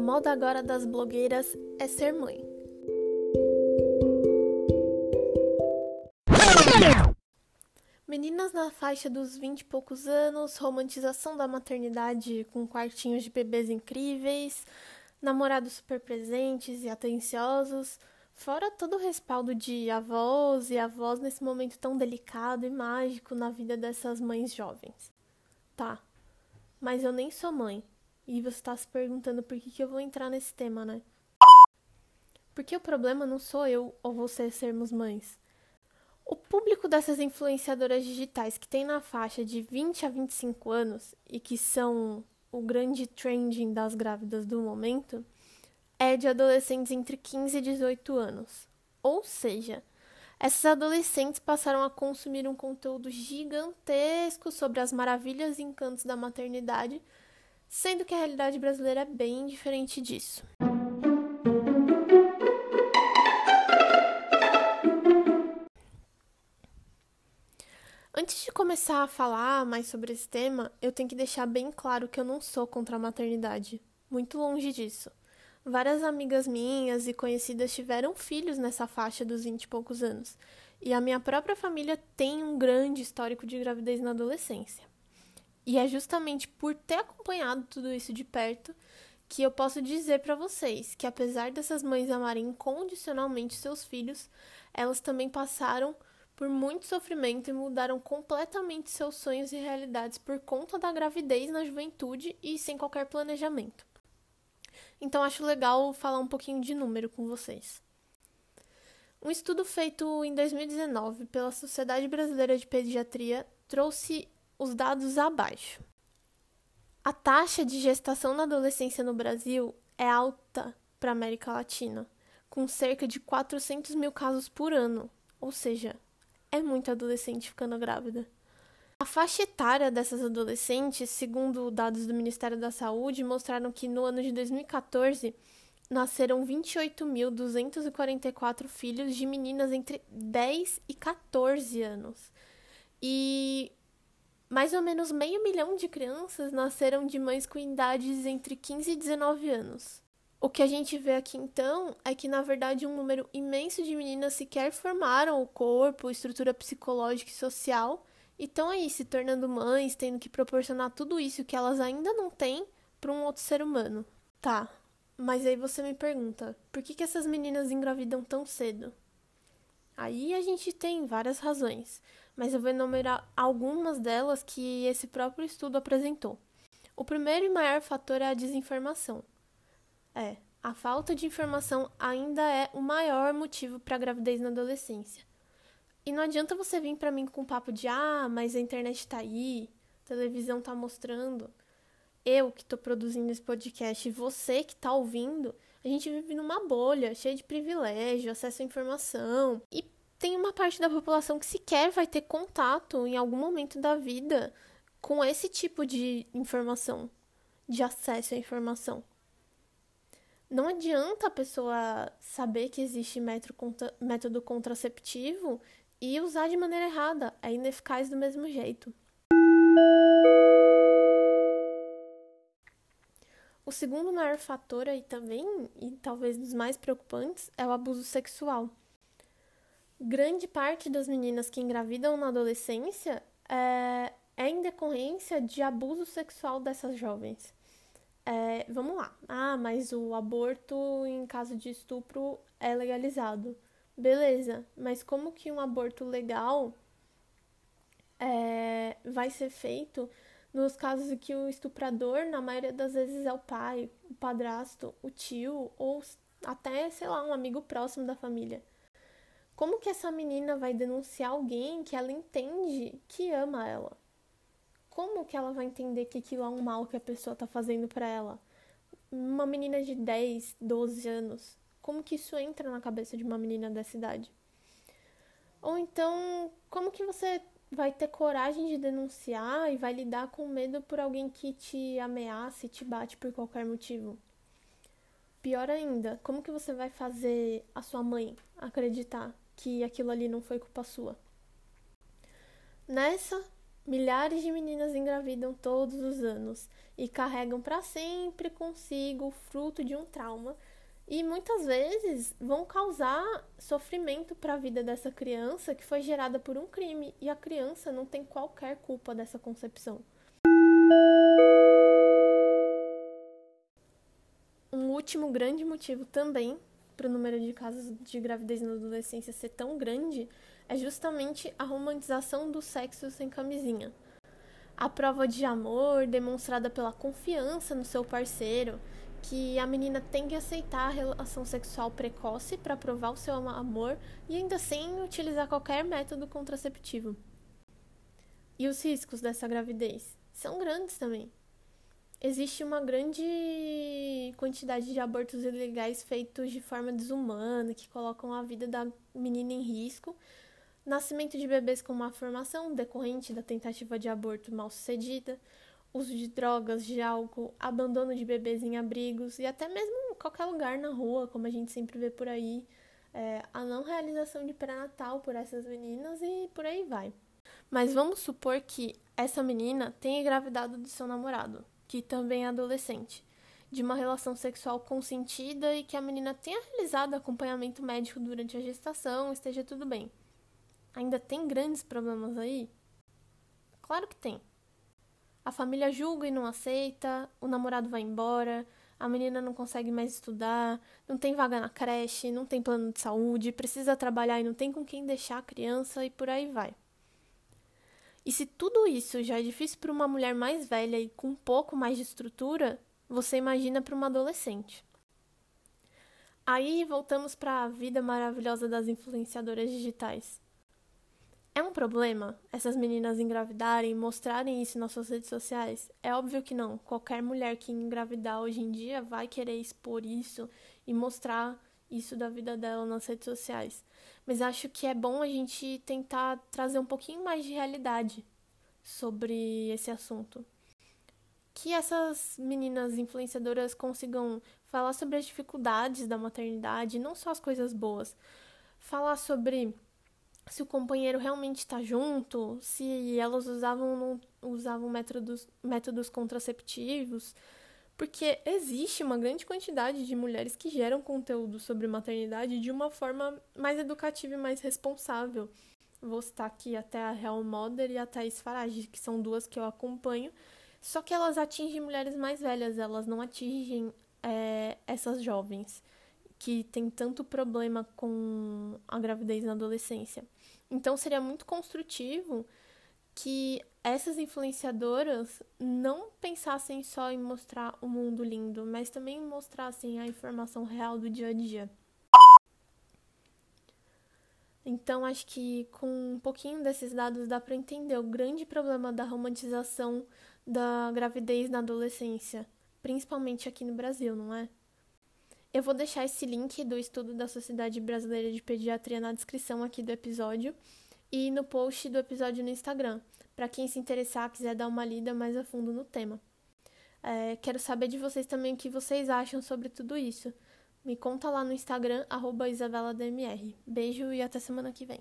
moda agora das blogueiras é ser mãe. Meninas na faixa dos 20 e poucos anos, romantização da maternidade com quartinhos de bebês incríveis, namorados super presentes e atenciosos, fora todo o respaldo de avós e avós nesse momento tão delicado e mágico na vida dessas mães jovens. Tá, mas eu nem sou mãe. E você está se perguntando por que, que eu vou entrar nesse tema, né? Porque o problema não sou eu ou você sermos mães. O público dessas influenciadoras digitais que tem na faixa de 20 a 25 anos e que são o grande trending das grávidas do momento é de adolescentes entre 15 e 18 anos. Ou seja, essas adolescentes passaram a consumir um conteúdo gigantesco sobre as maravilhas e encantos da maternidade, sendo que a realidade brasileira é bem diferente disso. Antes de começar a falar mais sobre esse tema, eu tenho que deixar bem claro que eu não sou contra a maternidade. Muito longe disso. Várias amigas minhas e conhecidas tiveram filhos nessa faixa dos 20 e poucos anos. E a minha própria família tem um grande histórico de gravidez na adolescência. E é justamente por ter acompanhado tudo isso de perto que eu posso dizer para vocês que apesar dessas mães amarem incondicionalmente seus filhos, elas também passaram por muito sofrimento e mudaram completamente seus sonhos e realidades por conta da gravidez na juventude e sem qualquer planejamento. Então acho legal falar um pouquinho de número com vocês. Um estudo feito em 2019 pela Sociedade Brasileira de Pediatria trouxe os dados abaixo. A taxa de gestação na adolescência no Brasil é alta para a América Latina, com cerca de 400 mil casos por ano, ou seja, é muito adolescente ficando grávida. A faixa etária dessas adolescentes, segundo dados do Ministério da Saúde, mostraram que no ano de 2014 nasceram 28.244 filhos de meninas entre 10 e 14 anos. E mais ou menos meio milhão de crianças nasceram de mães com idades entre 15 e 19 anos. O que a gente vê aqui então é que, na verdade, um número imenso de meninas sequer formaram o corpo, estrutura psicológica e social e estão aí se tornando mães, tendo que proporcionar tudo isso que elas ainda não têm para um outro ser humano. Tá, mas aí você me pergunta, por que, que essas meninas engravidam tão cedo? Aí a gente tem várias razões, mas eu vou enumerar algumas delas que esse próprio estudo apresentou. O primeiro e maior fator é a desinformação. É, a falta de informação ainda é o maior motivo para a gravidez na adolescência. E não adianta você vir para mim com um papo de ah, mas a internet está aí, a televisão está mostrando. Eu que estou produzindo esse podcast e você que está ouvindo, a gente vive numa bolha cheia de privilégio, acesso à informação. E tem uma parte da população que sequer vai ter contato em algum momento da vida com esse tipo de informação, de acesso à informação. Não adianta a pessoa saber que existe método contraceptivo e usar de maneira errada, é ineficaz do mesmo jeito. O segundo maior fator aí também, e talvez dos mais preocupantes, é o abuso sexual. Grande parte das meninas que engravidam na adolescência é, é em decorrência de abuso sexual dessas jovens. É, vamos lá. Ah, mas o aborto em caso de estupro é legalizado. Beleza, mas como que um aborto legal é, vai ser feito nos casos em que o estuprador, na maioria das vezes, é o pai, o padrasto, o tio ou até, sei lá, um amigo próximo da família? Como que essa menina vai denunciar alguém que ela entende que ama ela? como que ela vai entender que aquilo é um mal que a pessoa tá fazendo para ela? Uma menina de 10, 12 anos, como que isso entra na cabeça de uma menina dessa idade? Ou então, como que você vai ter coragem de denunciar e vai lidar com medo por alguém que te ameaça e te bate por qualquer motivo? Pior ainda, como que você vai fazer a sua mãe acreditar que aquilo ali não foi culpa sua? Nessa Milhares de meninas engravidam todos os anos e carregam para sempre consigo o fruto de um trauma e muitas vezes vão causar sofrimento para a vida dessa criança que foi gerada por um crime e a criança não tem qualquer culpa dessa concepção. Último grande motivo também para o número de casos de gravidez na adolescência ser tão grande é justamente a romantização do sexo sem camisinha. A prova de amor demonstrada pela confiança no seu parceiro que a menina tem que aceitar a relação sexual precoce para provar o seu amor e ainda sem utilizar qualquer método contraceptivo. E os riscos dessa gravidez são grandes também. Existe uma grande quantidade de abortos ilegais feitos de forma desumana, que colocam a vida da menina em risco. Nascimento de bebês com má formação decorrente da tentativa de aborto mal sucedida, uso de drogas, de álcool, abandono de bebês em abrigos e até mesmo em qualquer lugar na rua, como a gente sempre vê por aí, é, a não realização de pré-natal por essas meninas e por aí vai. Mas vamos supor que essa menina tenha engravidado do seu namorado, que também é adolescente, de uma relação sexual consentida e que a menina tenha realizado acompanhamento médico durante a gestação, esteja tudo bem. Ainda tem grandes problemas aí? Claro que tem. A família julga e não aceita, o namorado vai embora, a menina não consegue mais estudar, não tem vaga na creche, não tem plano de saúde, precisa trabalhar e não tem com quem deixar a criança e por aí vai. E se tudo isso já é difícil para uma mulher mais velha e com um pouco mais de estrutura, você imagina para uma adolescente. Aí voltamos para a vida maravilhosa das influenciadoras digitais. É um problema essas meninas engravidarem e mostrarem isso nas suas redes sociais? É óbvio que não. Qualquer mulher que engravidar hoje em dia vai querer expor isso e mostrar isso da vida dela nas redes sociais. Mas acho que é bom a gente tentar trazer um pouquinho mais de realidade sobre esse assunto. Que essas meninas influenciadoras consigam falar sobre as dificuldades da maternidade, não só as coisas boas. Falar sobre se o companheiro realmente está junto, se elas usavam, usavam métodos, métodos contraceptivos, porque existe uma grande quantidade de mulheres que geram conteúdo sobre maternidade de uma forma mais educativa e mais responsável. Vou citar aqui até a Real Mother e a Thais Farage, que são duas que eu acompanho, só que elas atingem mulheres mais velhas, elas não atingem é, essas jovens que têm tanto problema com a gravidez na adolescência. Então seria muito construtivo que essas influenciadoras não pensassem só em mostrar o mundo lindo, mas também mostrassem a informação real do dia a dia. Então, acho que com um pouquinho desses dados dá para entender o grande problema da romantização da gravidez na adolescência, principalmente aqui no Brasil, não é? Eu vou deixar esse link do estudo da Sociedade Brasileira de Pediatria na descrição aqui do episódio e no post do episódio no Instagram, para quem se interessar, quiser dar uma lida mais a fundo no tema. É, quero saber de vocês também o que vocês acham sobre tudo isso. Me conta lá no Instagram, arroba IsabellaDMR. Beijo e até semana que vem.